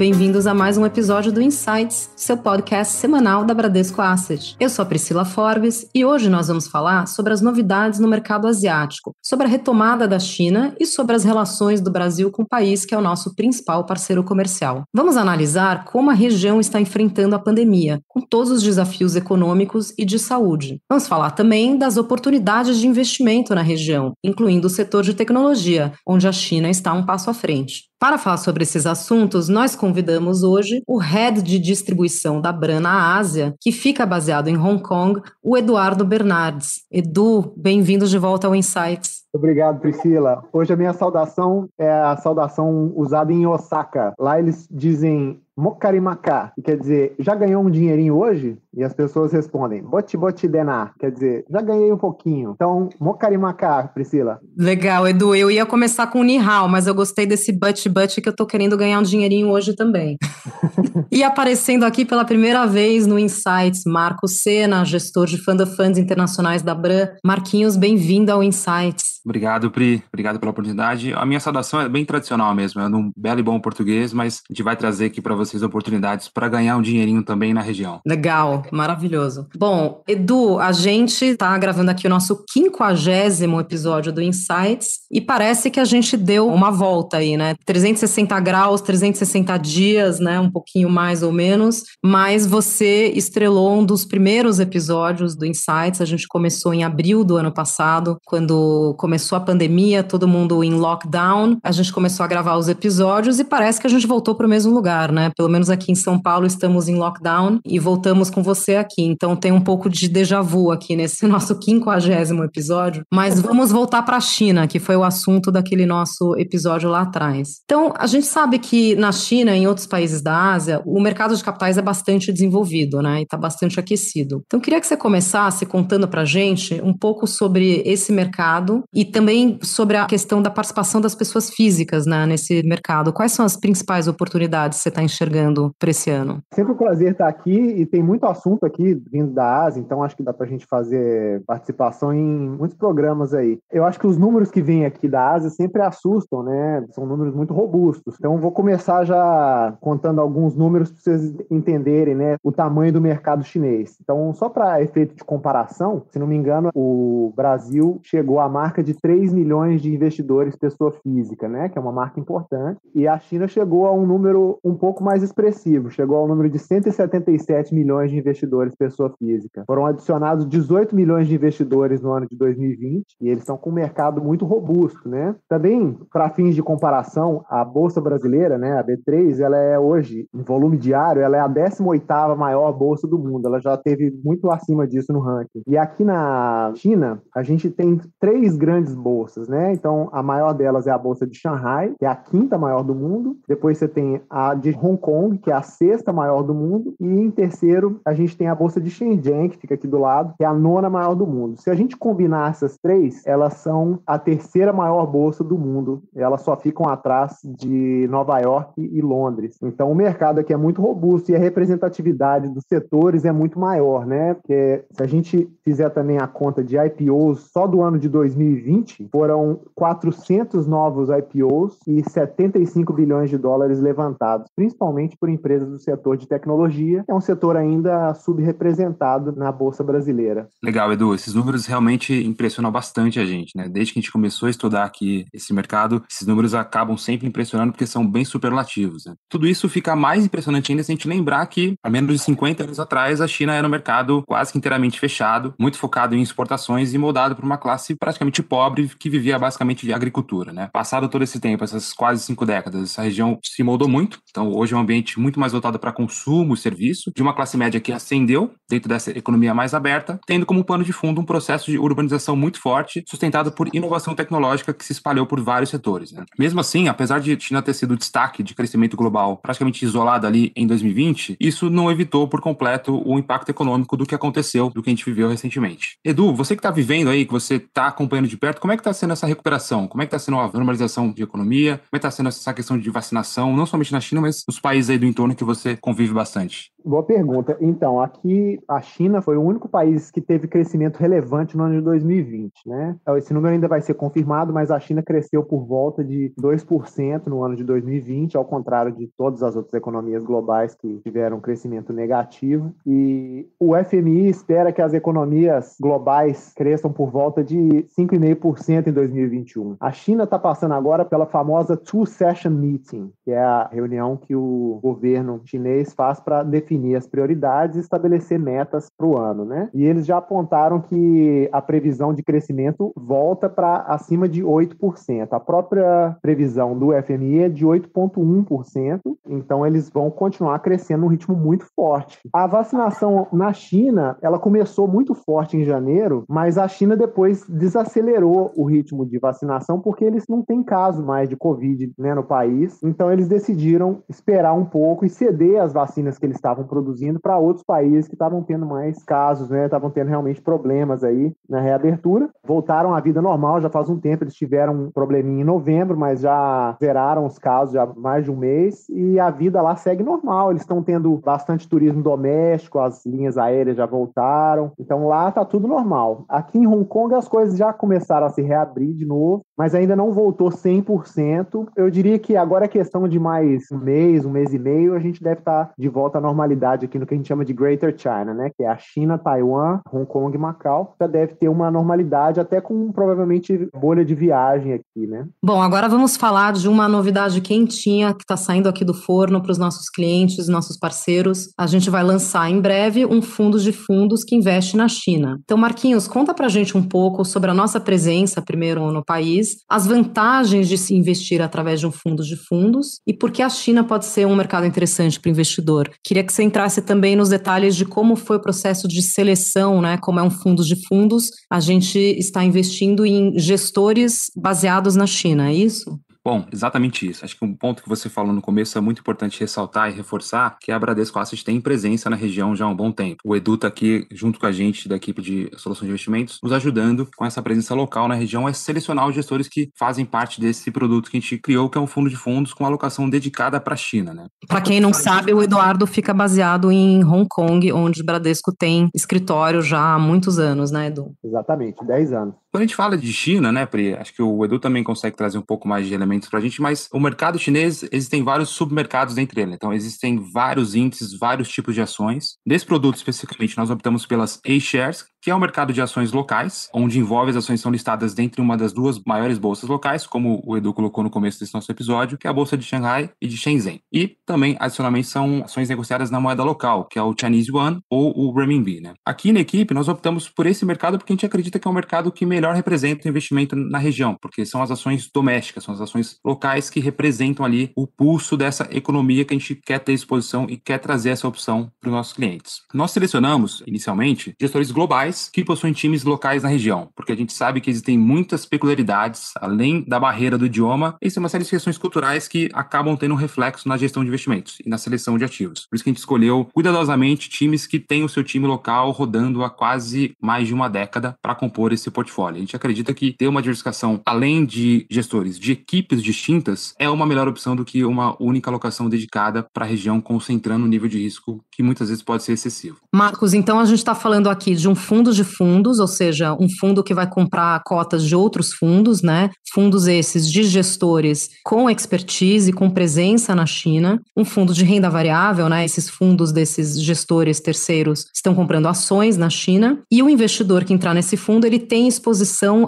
Bem-vindos a mais um episódio do Insights, seu podcast semanal da Bradesco Asset. Eu sou a Priscila Forbes e hoje nós vamos falar sobre as novidades no mercado asiático, sobre a retomada da China e sobre as relações do Brasil com o país que é o nosso principal parceiro comercial. Vamos analisar como a região está enfrentando a pandemia, com todos os desafios econômicos e de saúde. Vamos falar também das oportunidades de investimento na região, incluindo o setor de tecnologia, onde a China está um passo à frente. Para falar sobre esses assuntos, nós convidamos hoje o head de distribuição da Bran na Ásia, que fica baseado em Hong Kong, o Eduardo Bernardes. Edu, bem-vindo de volta ao Insights. Obrigado, Priscila. Hoje a minha saudação é a saudação usada em Osaka. Lá eles dizem Mokarimaka, que quer dizer, já ganhou um dinheirinho hoje? E as pessoas respondem, boti boti denar, quer dizer, já ganhei um pouquinho. Então, Mokarimaka, Priscila. Legal, Edu. Eu ia começar com o Nihao, mas eu gostei desse butt butt que eu tô querendo ganhar um dinheirinho hoje também. e aparecendo aqui pela primeira vez no Insights, Marco Sena, gestor de Fund of Funds internacionais da Bran. Marquinhos, bem-vindo ao Insights. Obrigado, Pri. Obrigado pela oportunidade. A minha saudação é bem tradicional mesmo, é num belo e bom português, mas a gente vai trazer aqui para vocês oportunidades para ganhar um dinheirinho também na região. Legal, maravilhoso. Bom, Edu, a gente está gravando aqui o nosso quinquagésimo episódio do Insights e parece que a gente deu uma volta aí, né? 360 graus, 360 dias, né? Um pouquinho mais ou menos, mas você estrelou um dos primeiros episódios do Insights. A gente começou em abril do ano passado, quando começou a pandemia, todo mundo em lockdown. A gente começou a gravar os episódios e parece que a gente voltou para o mesmo lugar, né? Pelo menos aqui em São Paulo estamos em lockdown e voltamos com você aqui. Então tem um pouco de déjà vu aqui nesse nosso quinquagésimo episódio. Mas vamos voltar para a China, que foi o assunto daquele nosso episódio lá atrás. Então a gente sabe que na China e em outros países da Ásia o mercado de capitais é bastante desenvolvido, né? E está bastante aquecido. Então queria que você começasse contando para gente um pouco sobre esse mercado e também sobre a questão da participação das pessoas físicas né, nesse mercado. Quais são as principais oportunidades que você está enxergando? Enxergando para esse ano? Sempre um prazer estar aqui e tem muito assunto aqui vindo da Ásia, então acho que dá para a gente fazer participação em muitos programas aí. Eu acho que os números que vêm aqui da Ásia sempre assustam, né? São números muito robustos. Então vou começar já contando alguns números para vocês entenderem, né, o tamanho do mercado chinês. Então, só para efeito de comparação, se não me engano, o Brasil chegou à marca de 3 milhões de investidores pessoa física, né, que é uma marca importante, e a China chegou a um número um pouco mais expressivo, chegou ao número de 177 milhões de investidores pessoa física. Foram adicionados 18 milhões de investidores no ano de 2020 e eles estão com um mercado muito robusto, né? Também, para fins de comparação, a bolsa brasileira, né, a B3, ela é hoje, em volume diário, ela é a 18ª maior bolsa do mundo. Ela já teve muito acima disso no ranking. E aqui na China, a gente tem três grandes bolsas, né? Então, a maior delas é a bolsa de Shanghai, que é a quinta maior do mundo. Depois você tem a de Hong Kong que é a sexta maior do mundo, e em terceiro a gente tem a bolsa de Shenzhen, que fica aqui do lado, que é a nona maior do mundo. Se a gente combinar essas três, elas são a terceira maior bolsa do mundo. Elas só ficam atrás de Nova York e Londres. Então o mercado aqui é muito robusto e a representatividade dos setores é muito maior, né? Porque se a gente fizer também a conta de IPOs só do ano de 2020, foram 400 novos IPOs e 75 bilhões de dólares levantados, principalmente por empresas do setor de tecnologia, é um setor ainda subrepresentado na Bolsa Brasileira. Legal, Edu. Esses números realmente impressionam bastante a gente, né? Desde que a gente começou a estudar aqui esse mercado, esses números acabam sempre impressionando porque são bem superlativos. Né? Tudo isso fica mais impressionante ainda se a gente lembrar que, há menos de 50 anos atrás, a China era um mercado quase que inteiramente fechado, muito focado em exportações e moldado por uma classe praticamente pobre que vivia basicamente de agricultura, né? Passado todo esse tempo, essas quase cinco décadas, essa região se moldou muito. Então, hoje é um ambiente muito mais voltado para consumo e serviço, de uma classe média que ascendeu dentro dessa economia mais aberta, tendo como pano de fundo um processo de urbanização muito forte, sustentado por inovação tecnológica que se espalhou por vários setores. Né? Mesmo assim, apesar de China ter sido destaque de crescimento global praticamente isolado ali em 2020, isso não evitou por completo o impacto econômico do que aconteceu, do que a gente viveu recentemente. Edu, você que está vivendo aí, que você está acompanhando de perto, como é que está sendo essa recuperação? Como é que está sendo a normalização de economia? Como é que está sendo essa questão de vacinação, não somente na China, mas nos países aí do entorno que você convive bastante? Boa pergunta. Então, aqui a China foi o único país que teve crescimento relevante no ano de 2020, né? Então, esse número ainda vai ser confirmado, mas a China cresceu por volta de 2% no ano de 2020, ao contrário de todas as outras economias globais que tiveram crescimento negativo. E o FMI espera que as economias globais cresçam por volta de 5,5% em 2021. A China está passando agora pela famosa Two Session Meeting, que é a reunião que o governo chinês faz para definir as prioridades e estabelecer metas para o ano, né? E eles já apontaram que a previsão de crescimento volta para acima de 8%. A própria previsão do FMI é de 8,1%, então eles vão continuar crescendo num ritmo muito forte. A vacinação na China, ela começou muito forte em janeiro, mas a China depois desacelerou o ritmo de vacinação porque eles não têm caso mais de Covid né, no país, então eles decidiram esperar um pouco e ceder as vacinas que eles estavam produzindo para outros países que estavam tendo mais casos, né, estavam tendo realmente problemas aí na reabertura. Voltaram à vida normal, já faz um tempo, eles tiveram um probleminha em novembro, mas já zeraram os casos já mais de um mês e a vida lá segue normal. Eles estão tendo bastante turismo doméstico, as linhas aéreas já voltaram, então lá tá tudo normal. Aqui em Hong Kong as coisas já começaram a se reabrir de novo, mas ainda não voltou 100%. Eu diria que agora é questão de mais um mês, um mês e meio, a gente deve estar de volta à normalidade aqui no que a gente chama de Greater China, né? Que é a China, Taiwan, Hong Kong e Macau. Já deve ter uma normalidade, até com provavelmente bolha de viagem aqui, né? Bom, agora vamos falar de uma novidade quentinha que está saindo aqui do forno para os nossos clientes, nossos parceiros. A gente vai lançar em breve um fundo de fundos que investe na China. Então, Marquinhos, conta para a gente um pouco sobre a nossa presença, primeiro no país as vantagens de se investir através de um fundo de fundos e por que a China pode ser um mercado interessante para o investidor. Queria que você entrasse também nos detalhes de como foi o processo de seleção, né? Como é um fundo de fundos, a gente está investindo em gestores baseados na China, é isso? Bom, exatamente isso. Acho que um ponto que você falou no começo é muito importante ressaltar e reforçar, que a Bradesco Asset tem presença na região já há um bom tempo. O Edu está aqui junto com a gente da equipe de solução de investimentos, nos ajudando com essa presença local na região a selecionar os gestores que fazem parte desse produto que a gente criou, que é um fundo de fundos com alocação dedicada para a China, né? Para quem não sabe, o Eduardo fica baseado em Hong Kong, onde o Bradesco tem escritório já há muitos anos, né, Edu? Exatamente, 10 anos. Quando a gente fala de China, né, Pri, acho que o Edu também consegue trazer um pouco mais de elementos para a gente, mas o mercado chinês, existem vários submercados dentro dele. Então, existem vários índices, vários tipos de ações. Nesse produto, especificamente, nós optamos pelas A-Shares, que é um mercado de ações locais, onde envolve as ações são listadas dentro de uma das duas maiores bolsas locais, como o Edu colocou no começo desse nosso episódio, que é a bolsa de Xangai e de Shenzhen. E também, adicionalmente, são ações negociadas na moeda local, que é o Chinese Yuan ou o Renminbi. Né? Aqui na equipe, nós optamos por esse mercado porque a gente acredita que é um mercado que melhor representa o investimento na região, porque são as ações domésticas, são as ações locais que representam ali o pulso dessa economia que a gente quer ter exposição e quer trazer essa opção para os nossos clientes. Nós selecionamos, inicialmente, gestores globais que possuem times locais na região, porque a gente sabe que existem muitas peculiaridades, além da barreira do idioma, existem uma série de questões culturais que acabam tendo um reflexo na gestão de investimentos e na seleção de ativos. Por isso que a gente escolheu cuidadosamente times que têm o seu time local rodando há quase mais de uma década para compor esse portfólio. A gente acredita que ter uma diversificação, além de gestores de equipes distintas, é uma melhor opção do que uma única alocação dedicada para a região, concentrando o nível de risco que muitas vezes pode ser excessivo. Marcos, então a gente está falando aqui de um fundo de fundos, ou seja, um fundo que vai comprar cotas de outros fundos, né? Fundos esses de gestores com expertise, com presença na China. Um fundo de renda variável, né? Esses fundos desses gestores terceiros estão comprando ações na China. E o investidor que entrar nesse fundo, ele tem exposição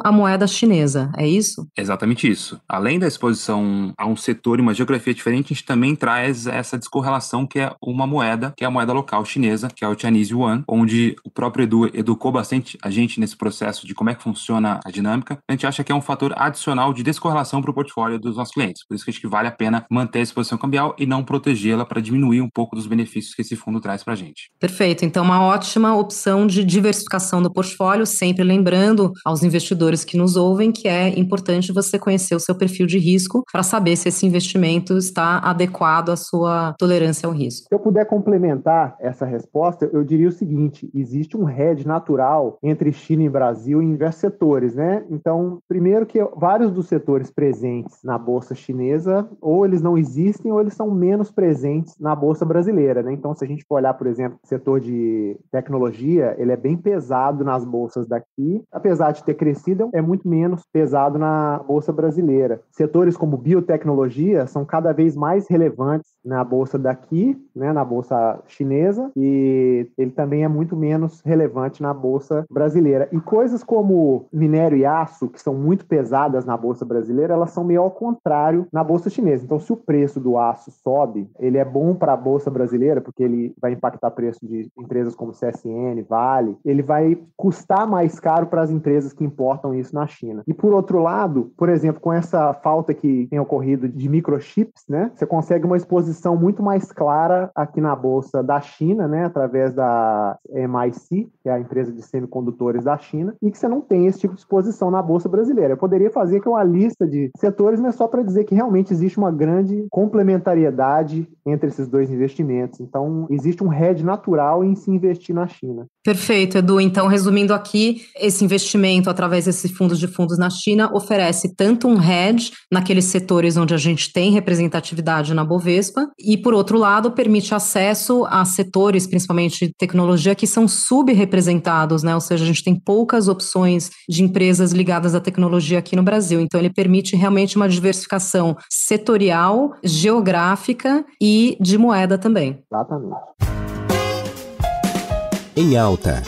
à moeda chinesa, é isso? Exatamente isso. Além da exposição a um setor e uma geografia diferente, a gente também traz essa descorrelação que é uma moeda, que é a moeda local chinesa, que é o Chinese Yuan, onde o próprio Edu educou bastante a gente nesse processo de como é que funciona a dinâmica, a gente acha que é um fator adicional de descorrelação para o portfólio dos nossos clientes. Por isso que acho que vale a pena manter a exposição cambial e não protegê-la para diminuir um pouco dos benefícios que esse fundo traz para a gente. Perfeito. Então, uma ótima opção de diversificação do portfólio, sempre lembrando aos aos investidores que nos ouvem que é importante você conhecer o seu perfil de risco para saber se esse investimento está adequado à sua tolerância ao risco. Se eu puder complementar essa resposta, eu diria o seguinte: existe um hedge natural entre China e Brasil em diversos setores, né? Então, primeiro que vários dos setores presentes na bolsa chinesa, ou eles não existem, ou eles são menos presentes na bolsa brasileira, né? Então, se a gente for olhar, por exemplo, o setor de tecnologia, ele é bem pesado nas bolsas daqui, apesar de ter crescido, é muito menos pesado na bolsa brasileira. Setores como biotecnologia são cada vez mais relevantes na bolsa daqui, né, na bolsa chinesa, e ele também é muito menos relevante na bolsa brasileira. E coisas como minério e aço, que são muito pesadas na bolsa brasileira, elas são meio ao contrário na bolsa chinesa. Então, se o preço do aço sobe, ele é bom para a bolsa brasileira, porque ele vai impactar o preço de empresas como CSN, Vale, ele vai custar mais caro para as empresas que importam isso na China. E por outro lado, por exemplo, com essa falta que tem ocorrido de microchips, né, você consegue uma exposição muito mais clara aqui na bolsa da China, né, através da MIC, que é a empresa de semicondutores da China, e que você não tem esse tipo de exposição na bolsa brasileira. Eu poderia fazer aqui uma lista de setores, mas só para dizer que realmente existe uma grande complementariedade entre esses dois investimentos. Então, existe um hedge natural em se investir na China. Perfeito, Edu. Então, resumindo aqui, esse investimento através desses fundos de fundos na China oferece tanto um hedge naqueles setores onde a gente tem representatividade na Bovespa, e, por outro lado, permite acesso a setores, principalmente de tecnologia, que são subrepresentados, né? Ou seja, a gente tem poucas opções de empresas ligadas à tecnologia aqui no Brasil. Então, ele permite realmente uma diversificação setorial, geográfica e de moeda também. Exatamente. Em alta.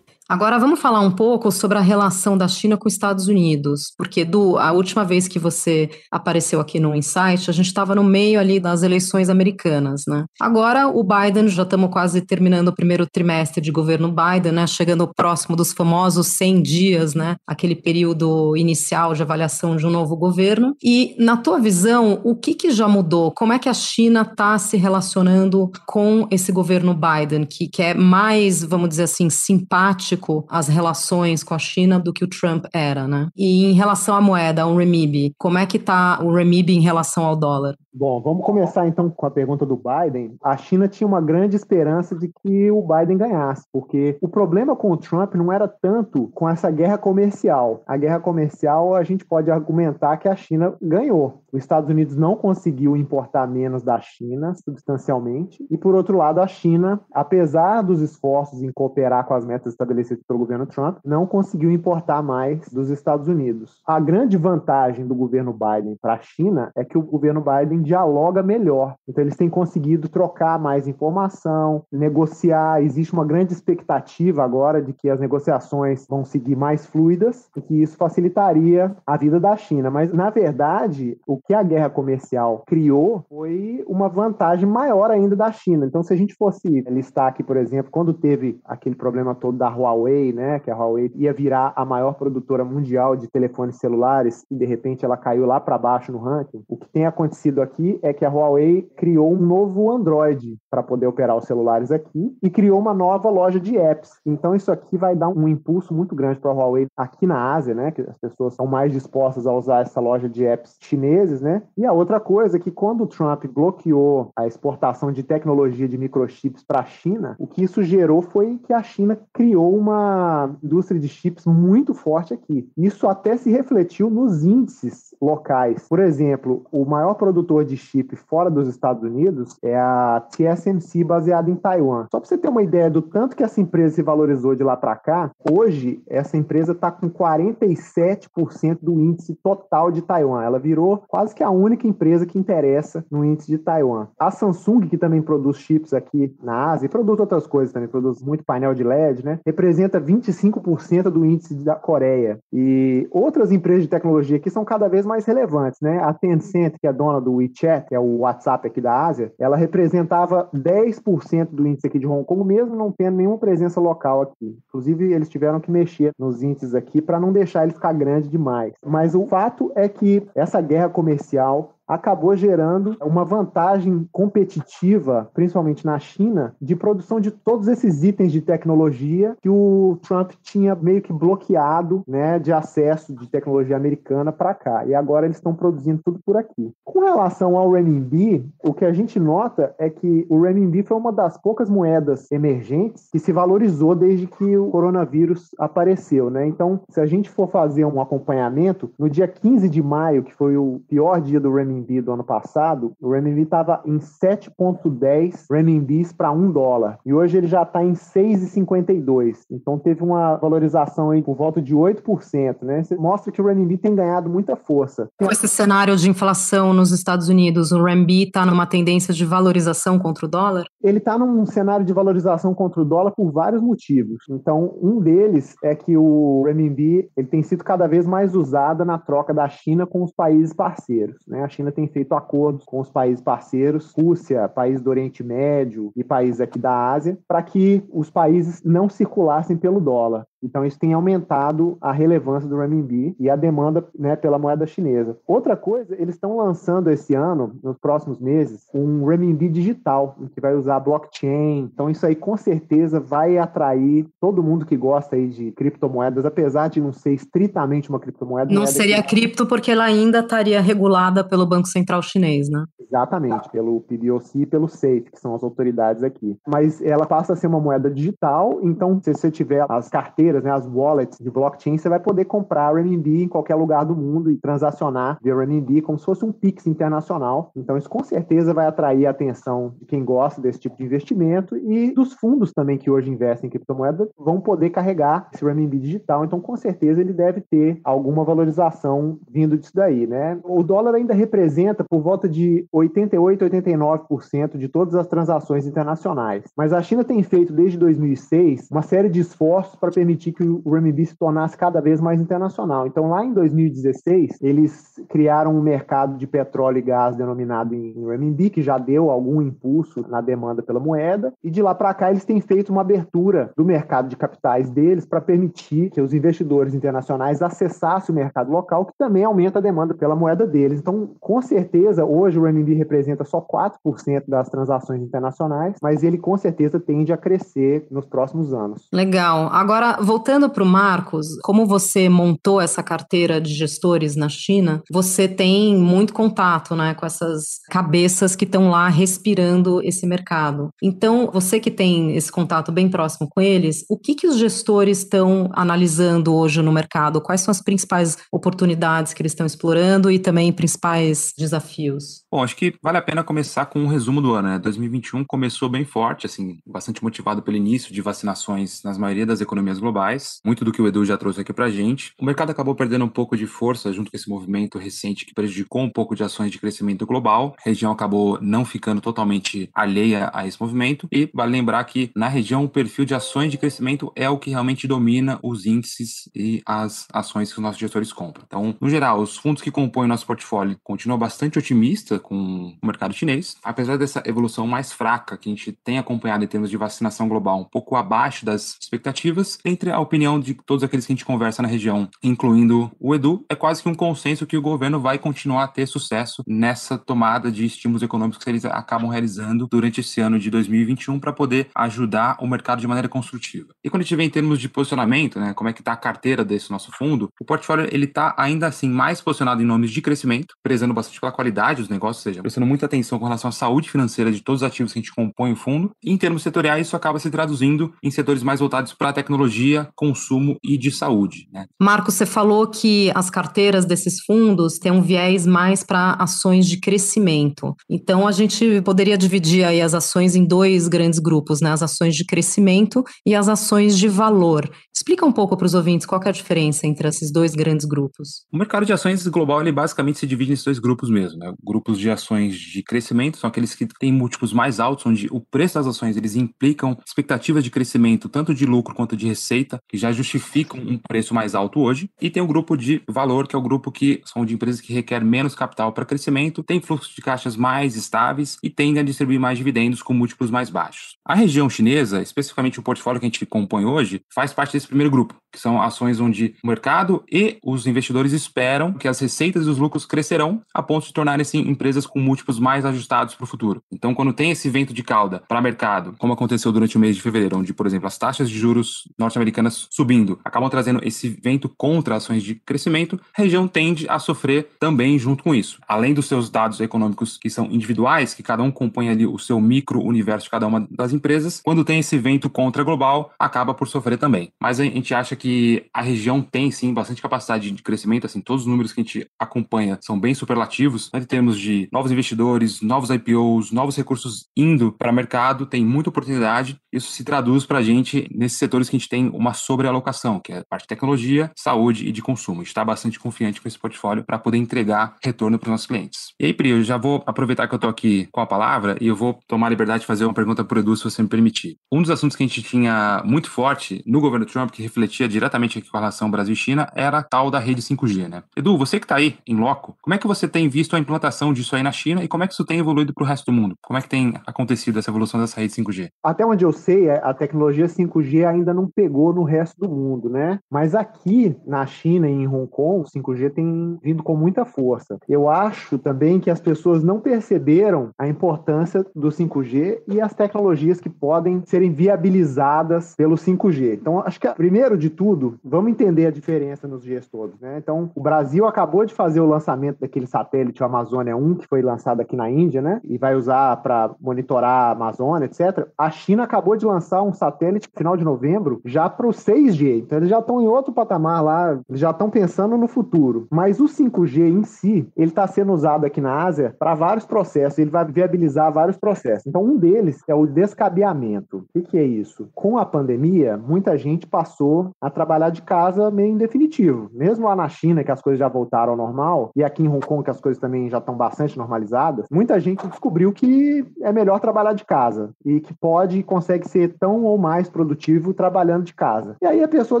Agora vamos falar um pouco sobre a relação da China com os Estados Unidos, porque do a última vez que você apareceu aqui no Insight, a gente estava no meio ali das eleições americanas, né? Agora o Biden já estamos quase terminando o primeiro trimestre de governo Biden, né? Chegando próximo dos famosos 100 dias, né? Aquele período inicial de avaliação de um novo governo. E na tua visão, o que que já mudou? Como é que a China está se relacionando com esse governo Biden, que, que é mais, vamos dizer assim, simpático as relações com a China do que o Trump era, né? E em relação à moeda, ao renminbi, como é que está o renminbi em relação ao dólar? Bom, vamos começar então com a pergunta do Biden. A China tinha uma grande esperança de que o Biden ganhasse, porque o problema com o Trump não era tanto com essa guerra comercial. A guerra comercial a gente pode argumentar que a China ganhou. Os Estados Unidos não conseguiu importar menos da China substancialmente, e por outro lado, a China, apesar dos esforços em cooperar com as metas estabelecidas pelo governo Trump, não conseguiu importar mais dos Estados Unidos. A grande vantagem do governo Biden para a China é que o governo Biden dialoga melhor. Então, eles têm conseguido trocar mais informação, negociar. Existe uma grande expectativa agora de que as negociações vão seguir mais fluidas e que isso facilitaria a vida da China. Mas, na verdade, o que a guerra comercial criou foi uma vantagem maior ainda da China. Então, se a gente fosse listar aqui, por exemplo, quando teve aquele problema todo da Huawei, né, que a Huawei ia virar a maior produtora mundial de telefones celulares e de repente ela caiu lá para baixo no ranking, o que tem acontecido aqui aqui é que a Huawei criou um novo Android para poder operar os celulares aqui e criou uma nova loja de apps. Então isso aqui vai dar um impulso muito grande para a Huawei aqui na Ásia, né? Que as pessoas são mais dispostas a usar essa loja de apps chineses, né? E a outra coisa é que quando o Trump bloqueou a exportação de tecnologia de microchips para a China, o que isso gerou foi que a China criou uma indústria de chips muito forte aqui. Isso até se refletiu nos índices locais. Por exemplo, o maior produtor de chip fora dos Estados Unidos é a TSMC, baseada em Taiwan. Só para você ter uma ideia do tanto que essa empresa se valorizou de lá para cá, hoje essa empresa está com 47% do índice total de Taiwan. Ela virou quase que a única empresa que interessa no índice de Taiwan. A Samsung, que também produz chips aqui na Ásia e produz outras coisas também, produz muito painel de LED, né? Representa 25% do índice da Coreia. E outras empresas de tecnologia que são cada vez mais relevantes, né? A Tencent, que é dona do WeChat, é o WhatsApp aqui da Ásia, ela representava 10% do índice aqui de Hong Kong, mesmo não tendo nenhuma presença local aqui. Inclusive, eles tiveram que mexer nos índices aqui para não deixar ele ficar grande demais. Mas o fato é que essa guerra comercial acabou gerando uma vantagem competitiva, principalmente na China, de produção de todos esses itens de tecnologia que o Trump tinha meio que bloqueado, né, de acesso de tecnologia americana para cá. E agora eles estão produzindo tudo por aqui. Com relação ao renminbi, o que a gente nota é que o renminbi foi uma das poucas moedas emergentes que se valorizou desde que o coronavírus apareceu, né? Então, se a gente for fazer um acompanhamento, no dia 15 de maio, que foi o pior dia do renminbi do ano passado, o renminbi estava em 7,10 renminbis para um dólar. E hoje ele já está em 6,52. Então teve uma valorização aí por volta de 8%, né? Isso mostra que o renminbi tem ganhado muita força. Com esse cenário de inflação nos Estados Unidos, o renminbi está numa tendência de valorização contra o dólar? Ele está num cenário de valorização contra o dólar por vários motivos. Então, um deles é que o renminbi ele tem sido cada vez mais usado na troca da China com os países parceiros. Né? A China tem feito acordos com os países parceiros, Rússia, país do Oriente Médio e países aqui da Ásia, para que os países não circulassem pelo dólar. Então, isso tem aumentado a relevância do renminbi e a demanda né, pela moeda chinesa. Outra coisa, eles estão lançando esse ano, nos próximos meses, um renminbi digital, que vai usar blockchain. Então, isso aí com certeza vai atrair todo mundo que gosta aí de criptomoedas, apesar de não ser estritamente uma criptomoeda. Não seria que... cripto porque ela ainda estaria regulada pelo Banco Central chinês, né? Exatamente, pelo PBOC e pelo SAFE, que são as autoridades aqui. Mas ela passa a ser uma moeda digital, então se você tiver as carteiras né, as wallets de blockchain, você vai poder comprar renminbi em qualquer lugar do mundo e transacionar via renminbi como se fosse um Pix internacional. Então isso com certeza vai atrair a atenção de quem gosta desse tipo de investimento e dos fundos também que hoje investem em criptomoeda vão poder carregar esse renminbi digital. Então com certeza ele deve ter alguma valorização vindo disso daí, né? O dólar ainda representa por volta de 88, 89% de todas as transações internacionais. Mas a China tem feito desde 2006 uma série de esforços para permitir permitir que o renminbi se tornasse cada vez mais internacional. Então, lá em 2016, eles criaram um mercado de petróleo e gás denominado em renminbi, que já deu algum impulso na demanda pela moeda, e de lá para cá eles têm feito uma abertura do mercado de capitais deles para permitir que os investidores internacionais acessassem o mercado local, que também aumenta a demanda pela moeda deles. Então, com certeza, hoje o renminbi representa só 4% das transações internacionais, mas ele com certeza tende a crescer nos próximos anos. Legal. Agora, voltando para o Marcos, como você montou essa carteira de gestores na China, você tem muito contato né, com essas cabeças que estão lá respirando esse mercado. Então, você que tem esse contato bem próximo com eles, o que, que os gestores estão analisando hoje no mercado? Quais são as principais oportunidades que eles estão explorando e também principais desafios? Bom, acho que vale a pena começar com um resumo do ano. Né? 2021 começou bem forte, assim, bastante motivado pelo início de vacinações nas maioria das economias globais globais, muito do que o Edu já trouxe aqui pra gente. O mercado acabou perdendo um pouco de força junto com esse movimento recente que prejudicou um pouco de ações de crescimento global. A região acabou não ficando totalmente alheia a esse movimento e vale lembrar que na região o perfil de ações de crescimento é o que realmente domina os índices e as ações que os nossos gestores compram. Então, no geral, os fundos que compõem o nosso portfólio continuam bastante otimistas com o mercado chinês, apesar dessa evolução mais fraca que a gente tem acompanhado em termos de vacinação global, um pouco abaixo das expectativas, entre entre a opinião de todos aqueles que a gente conversa na região, incluindo o Edu, é quase que um consenso que o governo vai continuar a ter sucesso nessa tomada de estímulos econômicos que eles acabam realizando durante esse ano de 2021 para poder ajudar o mercado de maneira construtiva. E quando a gente vê em termos de posicionamento, né, como é que está a carteira desse nosso fundo, o portfólio ele está ainda assim mais posicionado em nomes de crescimento, prezando bastante pela qualidade dos negócios, ou seja, prestando muita atenção com relação à saúde financeira de todos os ativos que a gente compõe o fundo. E em termos setoriais, isso acaba se traduzindo em setores mais voltados para a tecnologia consumo e de saúde. Né? Marco, você falou que as carteiras desses fundos têm um viés mais para ações de crescimento. Então, a gente poderia dividir aí as ações em dois grandes grupos, né? As ações de crescimento e as ações de valor. Explica um pouco para os ouvintes qual é a diferença entre esses dois grandes grupos. O mercado de ações global, ele basicamente se divide nesses dois grupos mesmo. Né? Grupos de ações de crescimento são aqueles que têm múltiplos mais altos, onde o preço das ações eles implicam expectativas de crescimento, tanto de lucro quanto de receita, que já justificam um preço mais alto hoje, e tem o grupo de valor, que é o grupo que são de empresas que requer menos capital para crescimento, tem fluxos de caixas mais estáveis e tendem a distribuir mais dividendos com múltiplos mais baixos. A região chinesa, especificamente o portfólio que a gente compõe hoje, faz parte desse primeiro grupo, que são ações onde o mercado e os investidores esperam que as receitas e os lucros crescerão a ponto de tornarem-se empresas com múltiplos mais ajustados para o futuro. Então, quando tem esse vento de cauda para mercado, como aconteceu durante o mês de fevereiro, onde, por exemplo, as taxas de juros norte-americanas subindo, acabam trazendo esse vento contra ações de crescimento, a região tende a sofrer também junto com isso. Além dos seus dados econômicos que são individuais, que cada um compõe ali o seu micro-universo de cada uma das empresas, quando tem esse vento contra global, acaba por sofrer também. Mas a gente acha que a região tem sim bastante capacidade de crescimento, assim, todos os números que a gente acompanha são bem superlativos, né, em termos de novos investidores, novos IPOs, novos recursos indo para o mercado, tem muita oportunidade. Isso se traduz para a gente nesses setores que a gente tem uma sobrealocação, que é a parte de tecnologia, saúde e de consumo. A gente está bastante confiante com esse portfólio para poder entregar retorno para os nossos clientes. E aí, Pri, eu já vou aproveitar que eu estou aqui com a palavra e eu vou tomar a liberdade de fazer uma pergunta para o Edu, se você me permitir. Um dos assuntos que a gente tinha muito forte no governo Trump, que refletia diretamente aqui com relação Brasil e China, era a tal da rede 5G, né? Edu, você que está aí em loco, como é que você tem visto a implantação disso aí na China e como é que isso tem evoluído para o resto do mundo? Como é que tem acontecido essa evolução dessa rede 5G? Até onde eu sei, é, a tecnologia 5G ainda não pegou no resto do mundo, né? Mas aqui na China e em Hong Kong, o 5G tem vindo com muita força. Eu acho também que as pessoas não perceberam a importância do 5G e as tecnologias que podem serem viabilizadas pelo 5G. Então, acho que primeiro de tudo, vamos entender a diferença nos dias todos, né? Então, o Brasil acabou de fazer o lançamento daquele satélite o Amazônia 1 que foi lançado aqui na Índia, né? E vai usar para monitorar a Amazônia, etc. A China acabou de lançar um satélite no final de novembro já para o 6G. Então, eles já estão em outro patamar lá, já estão pensando no futuro. Mas o 5G em si, ele está sendo usado aqui na Ásia para vários processos, ele vai viabilizar vários processos. Então, um deles é o descabeamento. O que, que é isso? Com a pandemia, muita gente passou trabalhar de casa meio em definitivo. Mesmo lá na China, que as coisas já voltaram ao normal, e aqui em Hong Kong, que as coisas também já estão bastante normalizadas, muita gente descobriu que é melhor trabalhar de casa e que pode e consegue ser tão ou mais produtivo trabalhando de casa. E aí a pessoa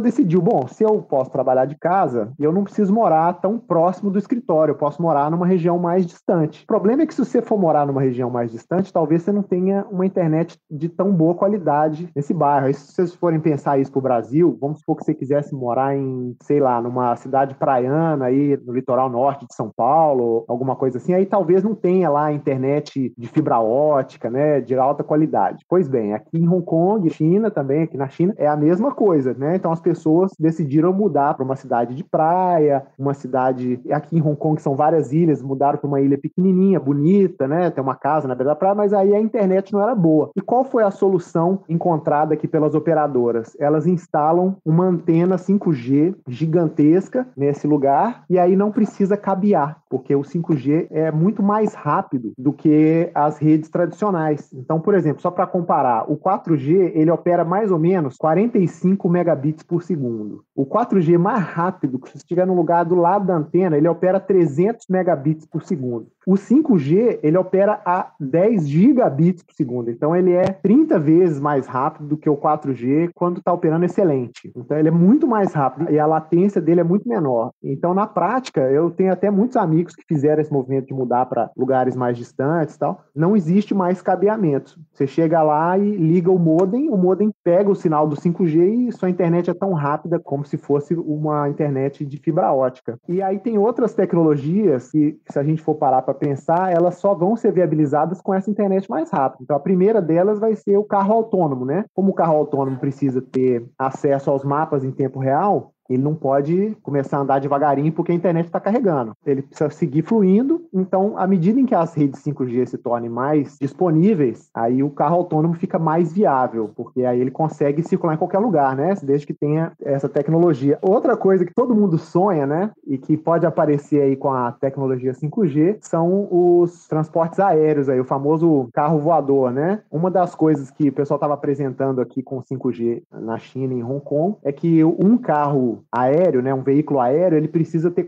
decidiu, bom, se eu posso trabalhar de casa, eu não preciso morar tão próximo do escritório, eu posso morar numa região mais distante. O problema é que se você for morar numa região mais distante, talvez você não tenha uma internet de tão boa qualidade nesse bairro. Aí, se vocês forem pensar isso para o Brasil, vamos supor que você quisesse morar em, sei lá, numa cidade praiana aí no litoral norte de São Paulo, alguma coisa assim, aí talvez não tenha lá internet de fibra ótica, né, de alta qualidade. Pois bem, aqui em Hong Kong, China também, aqui na China, é a mesma coisa, né? Então as pessoas decidiram mudar para uma cidade de praia, uma cidade aqui em Hong Kong são várias ilhas, mudaram para uma ilha pequenininha, bonita, né? Tem uma casa na beira da praia, mas aí a internet não era boa. E qual foi a solução encontrada aqui pelas operadoras? Elas instalam uma antena 5G gigantesca nesse lugar e aí não precisa cabear, porque o 5G é muito mais rápido do que as redes tradicionais. Então, por exemplo, só para comparar, o 4G ele opera mais ou menos 45 megabits por segundo. O 4G mais rápido, se estiver no lugar do lado da antena, ele opera 300 megabits por segundo. O 5G, ele opera a 10 gigabits por segundo. Então, ele é 30 vezes mais rápido do que o 4G quando está operando excelente. Então, ele é muito mais rápido e a latência dele é muito menor. Então, na prática, eu tenho até muitos amigos que fizeram esse movimento de mudar para lugares mais distantes tal. Não existe mais cabeamento. Você chega lá e liga o modem, o modem pega o sinal do 5G e sua internet é tão rápida como se fosse uma internet de fibra ótica. E aí tem outras tecnologias que, se a gente for parar para pensar, elas só vão ser viabilizadas com essa internet mais rápida. Então, a primeira delas vai ser o carro autônomo, né? Como o carro autônomo precisa ter acesso aos mapas em tempo real, ele não pode começar a andar devagarinho porque a internet está carregando. Ele precisa seguir fluindo. Então, à medida em que as redes 5G se tornem mais disponíveis, aí o carro autônomo fica mais viável, porque aí ele consegue circular em qualquer lugar, né? Desde que tenha essa tecnologia. Outra coisa que todo mundo sonha, né? E que pode aparecer aí com a tecnologia 5G são os transportes aéreos aí, o famoso carro voador, né? Uma das coisas que o pessoal estava apresentando aqui com 5G na China e em Hong Kong é que um carro aéreo, né, um veículo aéreo, ele precisa ter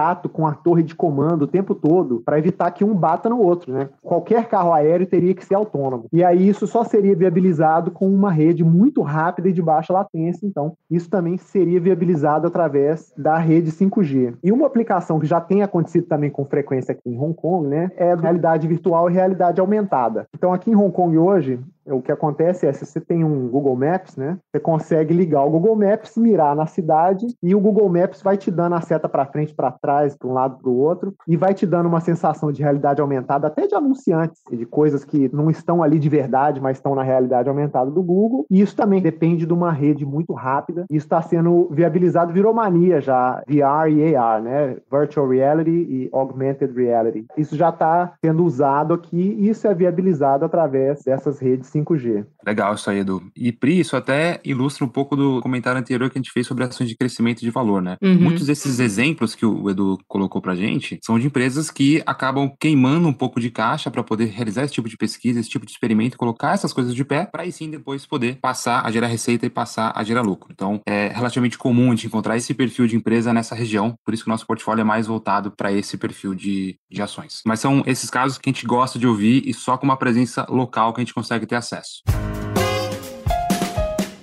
contato com a torre de comando o tempo todo para evitar que um bata no outro, né? Qualquer carro aéreo teria que ser autônomo. E aí isso só seria viabilizado com uma rede muito rápida e de baixa latência, então isso também seria viabilizado através da rede 5G. E uma aplicação que já tem acontecido também com frequência aqui em Hong Kong, né, é a realidade virtual e realidade aumentada. Então aqui em Hong Kong hoje, O que acontece é, se você tem um Google Maps, né, você consegue ligar o Google Maps, mirar na cidade e o Google Maps vai te dando a seta para frente, para trás, para um lado, para o outro e vai te dando uma sensação de realidade aumentada, até de anunciantes, de coisas que não estão ali de verdade, mas estão na realidade aumentada do Google. E isso também depende de uma rede muito rápida. Isso está sendo viabilizado, virou mania já, VR e AR, né? Virtual Reality e Augmented Reality. Isso já está sendo usado aqui e isso é viabilizado através dessas redes 5G. Legal isso aí, Edu. E Pri, isso até ilustra um pouco do comentário anterior que a gente fez sobre ações de crescimento de valor, né? Uhum. Muitos desses exemplos que o Edu colocou pra gente são de empresas que acabam queimando um pouco de caixa para poder realizar esse tipo de pesquisa, esse tipo de experimento, colocar essas coisas de pé, para aí sim depois poder passar a gerar receita e passar a gerar lucro. Então, é relativamente comum de encontrar esse perfil de empresa nessa região, por isso que o nosso portfólio é mais voltado para esse perfil de, de ações. Mas são esses casos que a gente gosta de ouvir e só com uma presença local que a gente consegue ter acesso.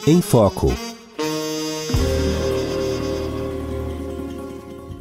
Em Foco.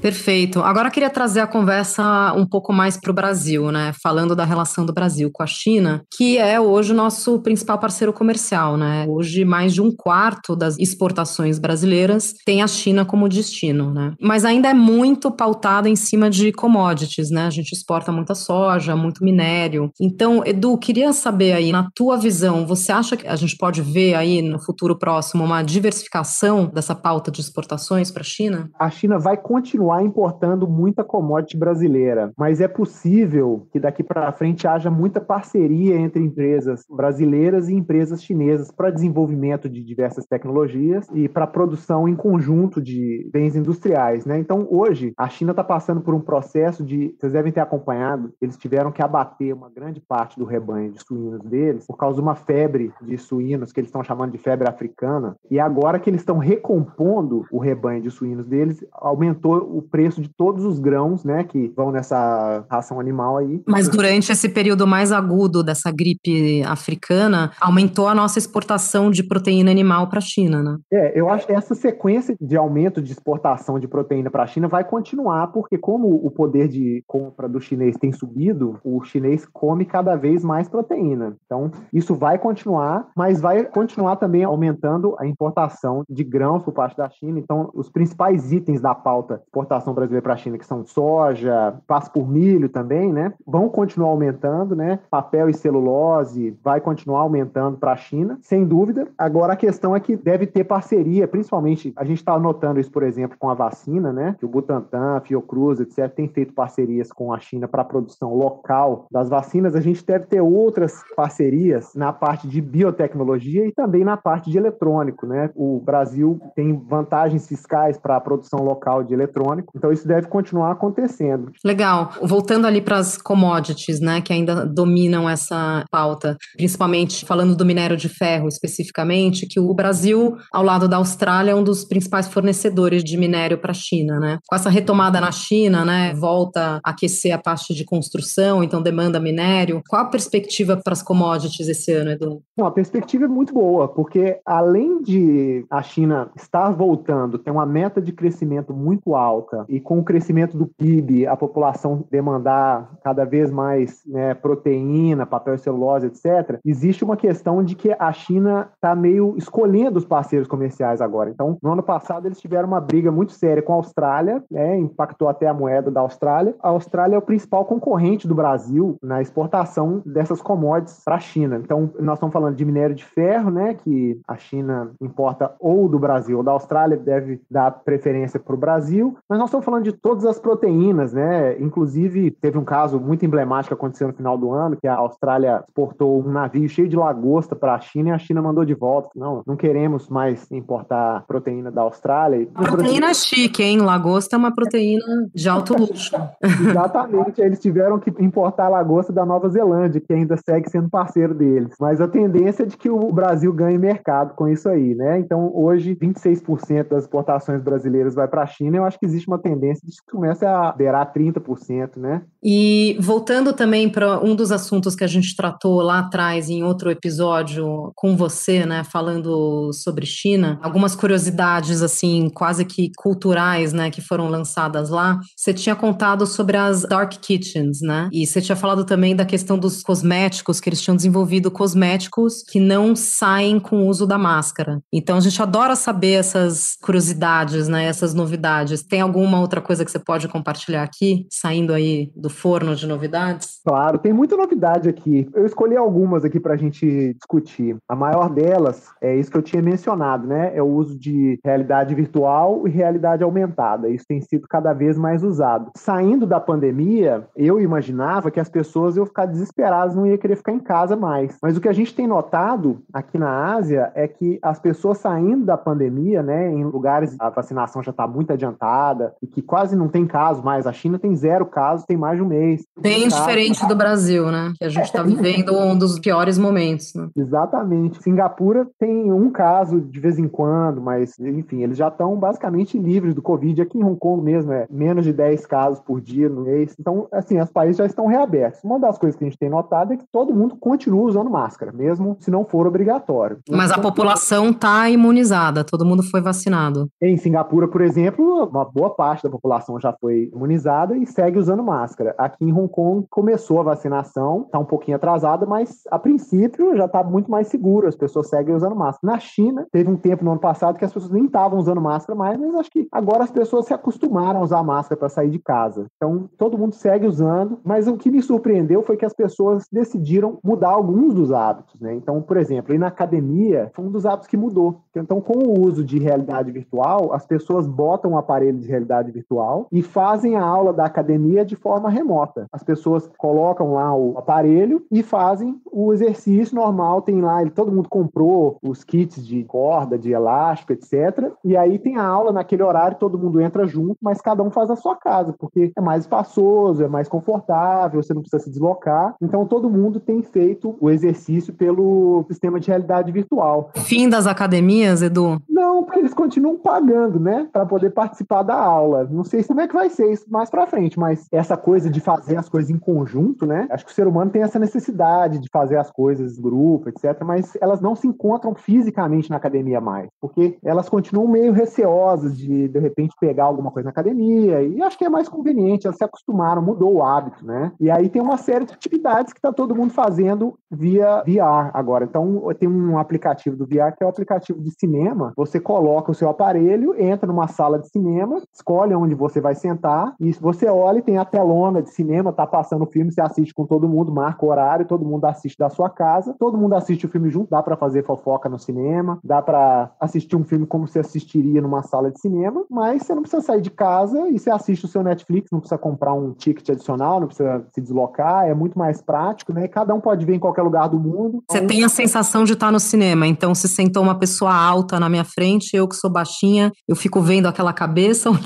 Perfeito. Agora eu queria trazer a conversa um pouco mais para o Brasil, né? Falando da relação do Brasil com a China, que é hoje o nosso principal parceiro comercial, né? Hoje, mais de um quarto das exportações brasileiras tem a China como destino, né? Mas ainda é muito pautada em cima de commodities, né? A gente exporta muita soja, muito minério. Então, Edu, queria saber aí, na tua visão, você acha que a gente pode ver aí no futuro próximo uma diversificação dessa pauta de exportações para a China? A China vai continuar continuar importando muita commodity brasileira, mas é possível que daqui para frente haja muita parceria entre empresas brasileiras e empresas chinesas para desenvolvimento de diversas tecnologias e para produção em conjunto de bens industriais, né? Então, hoje, a China está passando por um processo de, vocês devem ter acompanhado, eles tiveram que abater uma grande parte do rebanho de suínos deles por causa de uma febre de suínos que eles estão chamando de febre africana, e agora que eles estão recompondo o rebanho de suínos deles, aumentou o preço de todos os grãos, né, que vão nessa ração animal aí. Mas durante esse período mais agudo dessa gripe africana, aumentou a nossa exportação de proteína animal para a China, né? É, eu acho que essa sequência de aumento de exportação de proteína para a China vai continuar, porque como o poder de compra do chinês tem subido, o chinês come cada vez mais proteína. Então, isso vai continuar, mas vai continuar também aumentando a importação de grãos por parte da China. Então, os principais itens da pauta exportação brasileira para a China, que são soja, passa por milho também, né? Vão continuar aumentando, né? Papel e celulose vai continuar aumentando para a China, sem dúvida. Agora a questão é que deve ter parceria, principalmente a gente está notando isso, por exemplo, com a vacina, né? Que o Butantan, a Fiocruz, etc., tem feito parcerias com a China para a produção local das vacinas. A gente deve ter outras parcerias na parte de biotecnologia e também na parte de eletrônico, né? O Brasil tem vantagens fiscais para a produção local de eletrônico eletrônico. Então isso deve continuar acontecendo. Legal. Voltando ali para as commodities, né, que ainda dominam essa pauta, principalmente falando do minério de ferro especificamente, que o Brasil, ao lado da Austrália, é um dos principais fornecedores de minério para a China, né? Com essa retomada na China, né, volta a aquecer a parte de construção, então demanda minério. Qual a perspectiva para as commodities esse ano, Edu? Não, a perspectiva é muito boa, porque além de a China estar voltando, ter uma meta de crescimento muito alta alta e com o crescimento do PIB, a população demandar cada vez mais né, proteína, papel celulose, etc., existe uma questão de que a China está meio escolhendo os parceiros comerciais agora. Então, no ano passado, eles tiveram uma briga muito séria com a Austrália, né, impactou até a moeda da Austrália. A Austrália é o principal concorrente do Brasil na exportação dessas commodities para a China. Então, nós estamos falando de minério de ferro, né, que a China importa ou do Brasil ou da Austrália, deve dar preferência para o Brasil, mas nós estamos falando de todas as proteínas, né? Inclusive, teve um caso muito emblemático que aconteceu no final do ano, que a Austrália exportou um navio cheio de lagosta para a China e a China mandou de volta. Não, não queremos mais importar proteína da Austrália. A proteína chique, hein? Lagosta é uma proteína de alto luxo. Exatamente. Eles tiveram que importar lagosta da Nova Zelândia, que ainda segue sendo parceiro deles. Mas a tendência é de que o Brasil ganhe mercado com isso aí, né? Então, hoje, 26% das exportações brasileiras vai para a China. Eu acho que existe existe uma tendência de que comece a beirar 30%, né? E voltando também para um dos assuntos que a gente tratou lá atrás em outro episódio com você, né, falando sobre China, algumas curiosidades assim, quase que culturais, né, que foram lançadas lá. Você tinha contado sobre as dark kitchens, né? E você tinha falado também da questão dos cosméticos, que eles tinham desenvolvido cosméticos que não saem com o uso da máscara. Então a gente adora saber essas curiosidades, né, essas novidades. Tem alguma outra coisa que você pode compartilhar aqui, saindo aí do forno de novidades? Claro, tem muita novidade aqui. Eu escolhi algumas aqui para a gente discutir. A maior delas é isso que eu tinha mencionado, né? É o uso de realidade virtual e realidade aumentada. Isso tem sido cada vez mais usado. Saindo da pandemia, eu imaginava que as pessoas iam ficar desesperadas, não ia querer ficar em casa mais. Mas o que a gente tem notado aqui na Ásia é que as pessoas saindo da pandemia, né, em lugares a vacinação já está muito adiantada e que quase não tem caso mais. A China tem zero casos, tem mais de um mês. Bem diferente do Brasil, né? Que a gente está vivendo um dos piores momentos. Né? Exatamente. Singapura tem um caso de vez em quando, mas, enfim, eles já estão basicamente livres do Covid. Aqui em Hong Kong mesmo é menos de 10 casos por dia no mês. Então, assim, os países já estão reabertos. Uma das coisas que a gente tem notado é que todo mundo continua usando máscara, mesmo se não for obrigatório. Mas a população está imunizada, todo mundo foi vacinado. Em Singapura, por exemplo, uma boa parte da população já foi imunizada e segue usando máscara. Aqui em Hong Kong começou a vacinação, está um pouquinho atrasada, mas a princípio já está muito mais seguro, as pessoas seguem usando máscara. Na China, teve um tempo no ano passado que as pessoas nem estavam usando máscara mais, mas acho que agora as pessoas se acostumaram a usar máscara para sair de casa. Então, todo mundo segue usando, mas o que me surpreendeu foi que as pessoas decidiram mudar alguns dos hábitos, né? Então, por exemplo, ir na academia foi um dos hábitos que mudou. Então, com o uso de realidade virtual, as pessoas botam um aparelho de realidade virtual e fazem a aula da academia de forma remota. As pessoas colocam lá o aparelho e fazem o exercício normal, tem lá, todo mundo comprou os kits de corda, de elástico, etc. E aí tem a aula naquele horário, todo mundo entra junto, mas cada um faz a sua casa, porque é mais espaçoso, é mais confortável, você não precisa se deslocar. Então todo mundo tem feito o exercício pelo sistema de realidade virtual. Fim das academias, Edu? Não, porque eles continuam pagando, né, para poder participar da aula. Não sei como é que vai ser isso mais para frente, mas essa coisa de fazer as coisas em conjunto, né? Acho que o ser humano tem essa necessidade de fazer as coisas em grupo, etc, mas elas não se encontram fisicamente na academia mais, porque elas continuam meio receosas de de repente pegar alguma coisa na academia e acho que é mais conveniente, elas se acostumaram, mudou o hábito, né? E aí tem uma série de atividades que está todo mundo fazendo via VR agora. Então tem um aplicativo do VR que é o aplicativo de cinema. Você coloca o seu aparelho, entra numa sala de cinema, escolhe onde você vai sentar e você olha e tem a telona de cinema, tá passando o filme, você assiste com todo mundo, marca o horário, todo mundo assiste da sua casa, todo mundo assiste o filme junto, dá para fazer fofoca no cinema, dá para assistir um filme como você assistiria numa sala de cinema, mas você não precisa sair de casa e você assiste o seu Netflix, não precisa comprar um ticket adicional, não precisa se deslocar, é muito mais prático, né? Cada um pode ver em qualquer lugar do mundo. Você tem a sensação de estar no cinema, então se sentou uma pessoa alta na minha frente, eu que sou baixinha, eu fico vendo aquela cabeça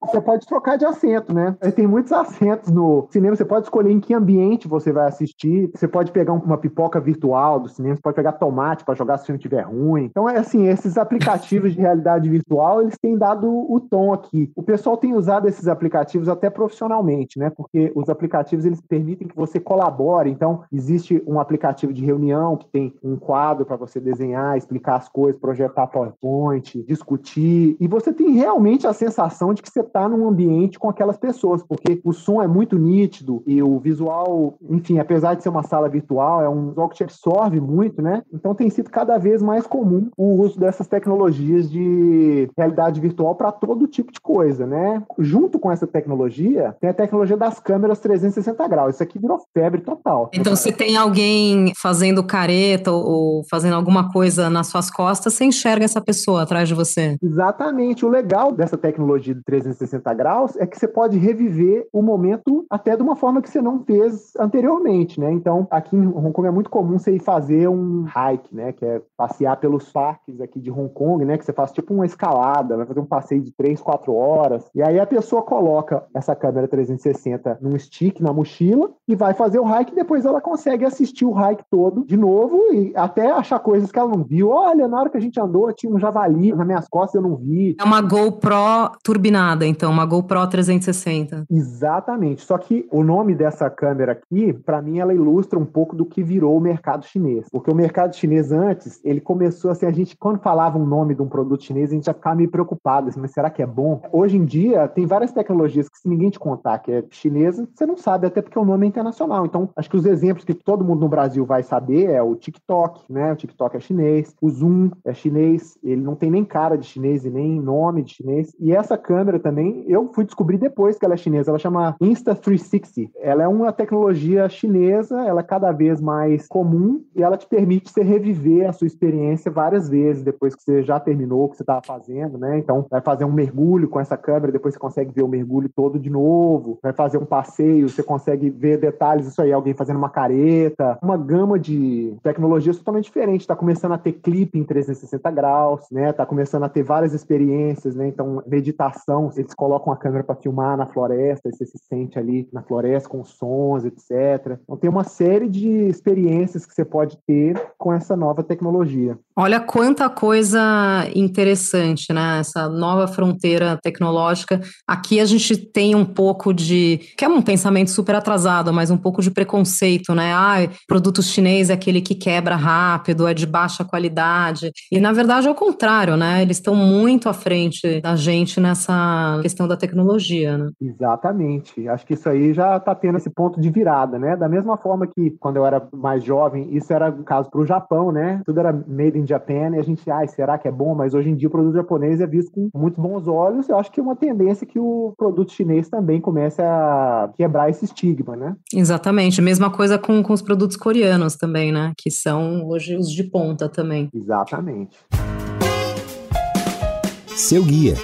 Você pode trocar de assento, né? Tem muitos assentos no cinema, você pode escolher em que ambiente você vai assistir. Você pode pegar uma pipoca virtual do cinema, você pode pegar tomate para jogar se o filme estiver ruim. Então, é assim, esses aplicativos de realidade virtual, eles têm dado o tom aqui. O pessoal tem usado esses aplicativos até profissionalmente, né? Porque os aplicativos, eles permitem que você colabore. Então, existe um aplicativo de reunião que tem um quadro para você desenhar, explicar as coisas, projetar PowerPoint, discutir. E você tem realmente a sensação de que você está num ambiente com aquelas pessoas, porque o som é muito nítido e o visual, enfim, apesar de ser uma sala virtual, é um visual que te absorve muito, né? Então tem sido cada vez mais comum o uso dessas tecnologias de realidade virtual para todo tipo de coisa, né? Junto com essa tecnologia, tem a tecnologia das câmeras 360 graus. Isso aqui virou febre total. Então, se tem alguém fazendo careta ou fazendo alguma coisa nas suas costas, você enxerga essa pessoa atrás de você. Exatamente. O legal dessa tecnologia de 360 360 graus, é que você pode reviver o momento até de uma forma que você não fez anteriormente, né? Então, aqui em Hong Kong é muito comum você ir fazer um hike, né? Que é passear pelos parques aqui de Hong Kong, né? Que você faz tipo uma escalada, vai fazer um passeio de 3, 4 horas. E aí a pessoa coloca essa câmera 360 num stick na mochila e vai fazer o hike depois ela consegue assistir o hike todo de novo e até achar coisas que ela não viu. Olha, na hora que a gente andou, tinha um javali nas minhas costas, eu não vi. É uma GoPro turbinada, então, uma GoPro 360. Exatamente. Só que o nome dessa câmera aqui, para mim, ela ilustra um pouco do que virou o mercado chinês. Porque o mercado chinês antes, ele começou assim, a gente, quando falava um nome de um produto chinês, a gente já ficava meio preocupado, assim, mas será que é bom? Hoje em dia, tem várias tecnologias que se ninguém te contar que é chinesa, você não sabe, até porque o nome é internacional. Então, acho que os exemplos que todo mundo no Brasil vai saber é o TikTok, né? O TikTok é chinês, o Zoom é chinês, ele não tem nem cara de chinês e nem nome de chinês. E essa câmera também, eu fui descobrir depois que ela é chinesa, ela chama Insta360. Ela é uma tecnologia chinesa, ela é cada vez mais comum e ela te permite você reviver a sua experiência várias vezes depois que você já terminou o que você estava fazendo, né? Então, vai fazer um mergulho com essa câmera, depois você consegue ver o mergulho todo de novo, vai fazer um passeio, você consegue ver detalhes, isso aí, alguém fazendo uma careta, uma gama de tecnologias totalmente diferente. Está começando a ter clipe em 360 graus, né? Tá começando a ter várias experiências, né? Então, meditação, eles colocam a câmera para filmar na floresta, você se sente ali na floresta com sons, etc. Então, tem uma série de experiências que você pode ter com essa nova tecnologia. Olha quanta coisa interessante, né? Essa nova fronteira tecnológica. Aqui a gente tem um pouco de. que é um pensamento super atrasado, mas um pouco de preconceito, né? Ah, produto chinês é aquele que quebra rápido, é de baixa qualidade. E na verdade é o contrário, né? Eles estão muito à frente da gente nessa questão da tecnologia, né? Exatamente. Acho que isso aí já está tendo esse ponto de virada, né? Da mesma forma que quando eu era mais jovem, isso era o caso para o Japão, né? Tudo era made in Japan e a gente, ai, será que é bom? Mas hoje em dia o produto japonês é visto com muitos bons olhos. Eu acho que é uma tendência que o produto chinês também comece a quebrar esse estigma, né? Exatamente. Mesma coisa com, com os produtos coreanos também, né? Que são hoje os de ponta também. Exatamente. Seu guia.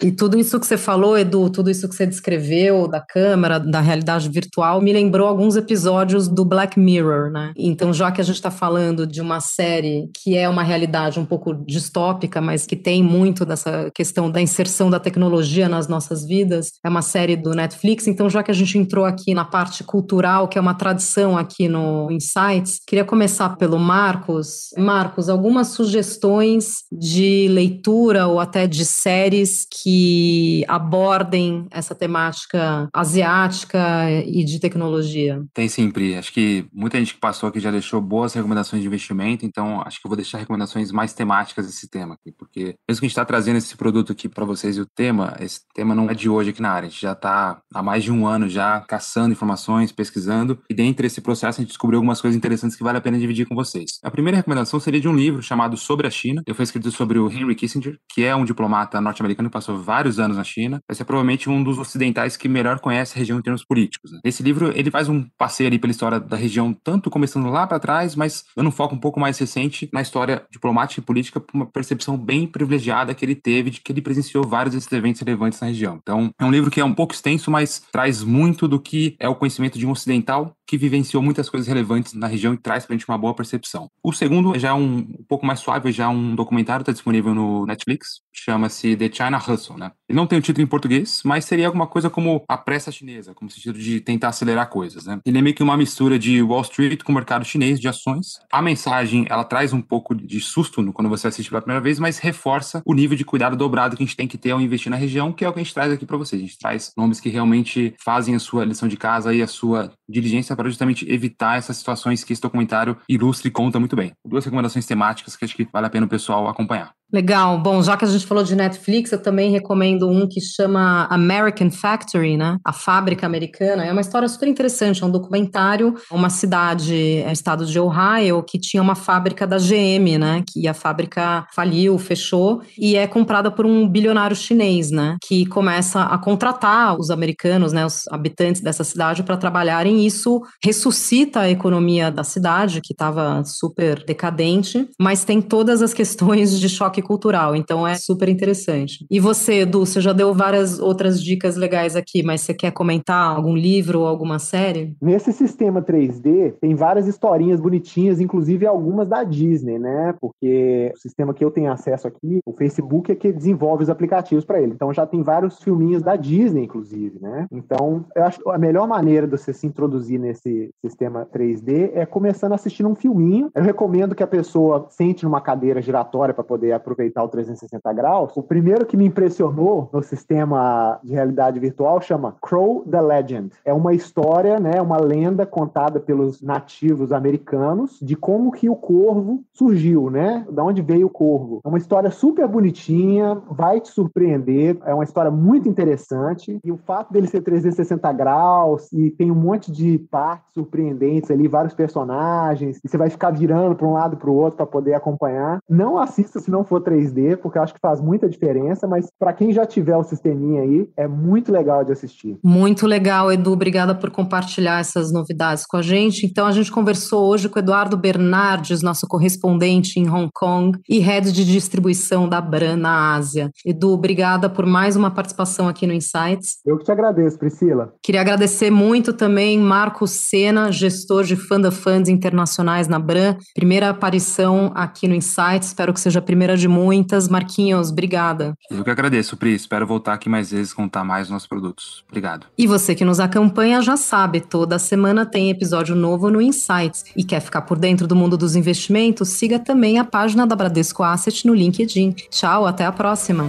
E tudo isso que você falou, Edu, tudo isso que você descreveu da câmera, da realidade virtual, me lembrou alguns episódios do Black Mirror, né? Então, já que a gente está falando de uma série que é uma realidade um pouco distópica, mas que tem muito dessa questão da inserção da tecnologia nas nossas vidas, é uma série do Netflix. Então, já que a gente entrou aqui na parte cultural, que é uma tradição aqui no Insights, queria começar pelo Marcos. Marcos, algumas sugestões de leitura ou até de séries que que abordem essa temática asiática e de tecnologia? Tem sempre. Acho que muita gente que passou aqui já deixou boas recomendações de investimento, então acho que eu vou deixar recomendações mais temáticas desse tema aqui, porque mesmo que a gente está trazendo esse produto aqui para vocês e o tema, esse tema não é de hoje aqui na área. A gente já está há mais de um ano já caçando informações, pesquisando, e dentro desse processo a gente descobriu algumas coisas interessantes que vale a pena dividir com vocês. A primeira recomendação seria de um livro chamado Sobre a China. Eu fui escrito sobre o Henry Kissinger, que é um diplomata norte-americano que passou vários anos na China, vai ser provavelmente um dos ocidentais que melhor conhece a região em termos políticos. Né? Esse livro ele faz um passeio ali pela história da região, tanto começando lá para trás, mas dando um foco um pouco mais recente na história diplomática e política, uma percepção bem privilegiada que ele teve de que ele presenciou vários desses eventos relevantes na região. Então, é um livro que é um pouco extenso, mas traz muito do que é o conhecimento de um ocidental que vivenciou muitas coisas relevantes na região e traz para a gente uma boa percepção. O segundo já é um, um pouco mais suave, já é um documentário, está disponível no Netflix, chama-se The China Hustle, né? Ele não tem o um título em português, mas seria alguma coisa como a pressa chinesa, como sentido de tentar acelerar coisas, né? Ele é meio que uma mistura de Wall Street com o mercado chinês de ações. A mensagem, ela traz um pouco de susto quando você assiste pela primeira vez, mas reforça o nível de cuidado dobrado que a gente tem que ter ao investir na região, que é o que a gente traz aqui para vocês. A gente traz nomes que realmente fazem a sua lição de casa e a sua diligência para justamente evitar essas situações que esse documentário ilustra e conta muito bem. Duas recomendações temáticas que acho que vale a pena o pessoal acompanhar. Legal. Bom, já que a gente falou de Netflix, eu também recomendo um que chama American Factory, né? A Fábrica Americana. É uma história super interessante. É um documentário, uma cidade, é estado de Ohio, que tinha uma fábrica da GM, né? Que a fábrica faliu, fechou e é comprada por um bilionário chinês, né? Que começa a contratar os americanos, né? Os habitantes dessa cidade para trabalharem. Isso ressuscita a economia da cidade, que estava super decadente, mas tem todas as questões de choque choque cultural. Então é super interessante. E você, Edu, você já deu várias outras dicas legais aqui, mas você quer comentar algum livro ou alguma série? Nesse sistema 3D, tem várias historinhas bonitinhas, inclusive algumas da Disney, né? Porque o sistema que eu tenho acesso aqui, o Facebook é que desenvolve os aplicativos para ele. Então já tem vários filminhos da Disney, inclusive, né? Então, eu acho que a melhor maneira de você se introduzir nesse sistema 3D é começando assistindo um filminho. Eu recomendo que a pessoa sente numa cadeira giratória para poder aproveitar o 360 graus. O primeiro que me impressionou no sistema de realidade virtual chama Crow the Legend. É uma história, né, uma lenda contada pelos nativos americanos de como que o corvo surgiu, né? Da onde veio o corvo. É uma história super bonitinha, vai te surpreender, é uma história muito interessante e o fato dele ser 360 graus e tem um monte de partes surpreendentes ali, vários personagens, e você vai ficar virando para um lado para o outro para poder acompanhar. Não assista se não for 3D, porque eu acho que faz muita diferença, mas para quem já tiver o sisteminha aí, é muito legal de assistir. Muito legal, Edu. Obrigada por compartilhar essas novidades com a gente. Então, a gente conversou hoje com o Eduardo Bernardes, nosso correspondente em Hong Kong e head de distribuição da Bran na Ásia. Edu, obrigada por mais uma participação aqui no Insights. Eu que te agradeço, Priscila. Queria agradecer muito também Marcos Sena, gestor de Funda Funds internacionais na Bran. Primeira aparição aqui no Insights, espero que seja a primeira de muitas. Marquinhos, obrigada. Eu que agradeço, Pri. Espero voltar aqui mais vezes contar mais nossos produtos. Obrigado. E você que nos acompanha já sabe, toda semana tem episódio novo no Insights. E quer ficar por dentro do mundo dos investimentos? Siga também a página da Bradesco Asset no LinkedIn. Tchau, até a próxima.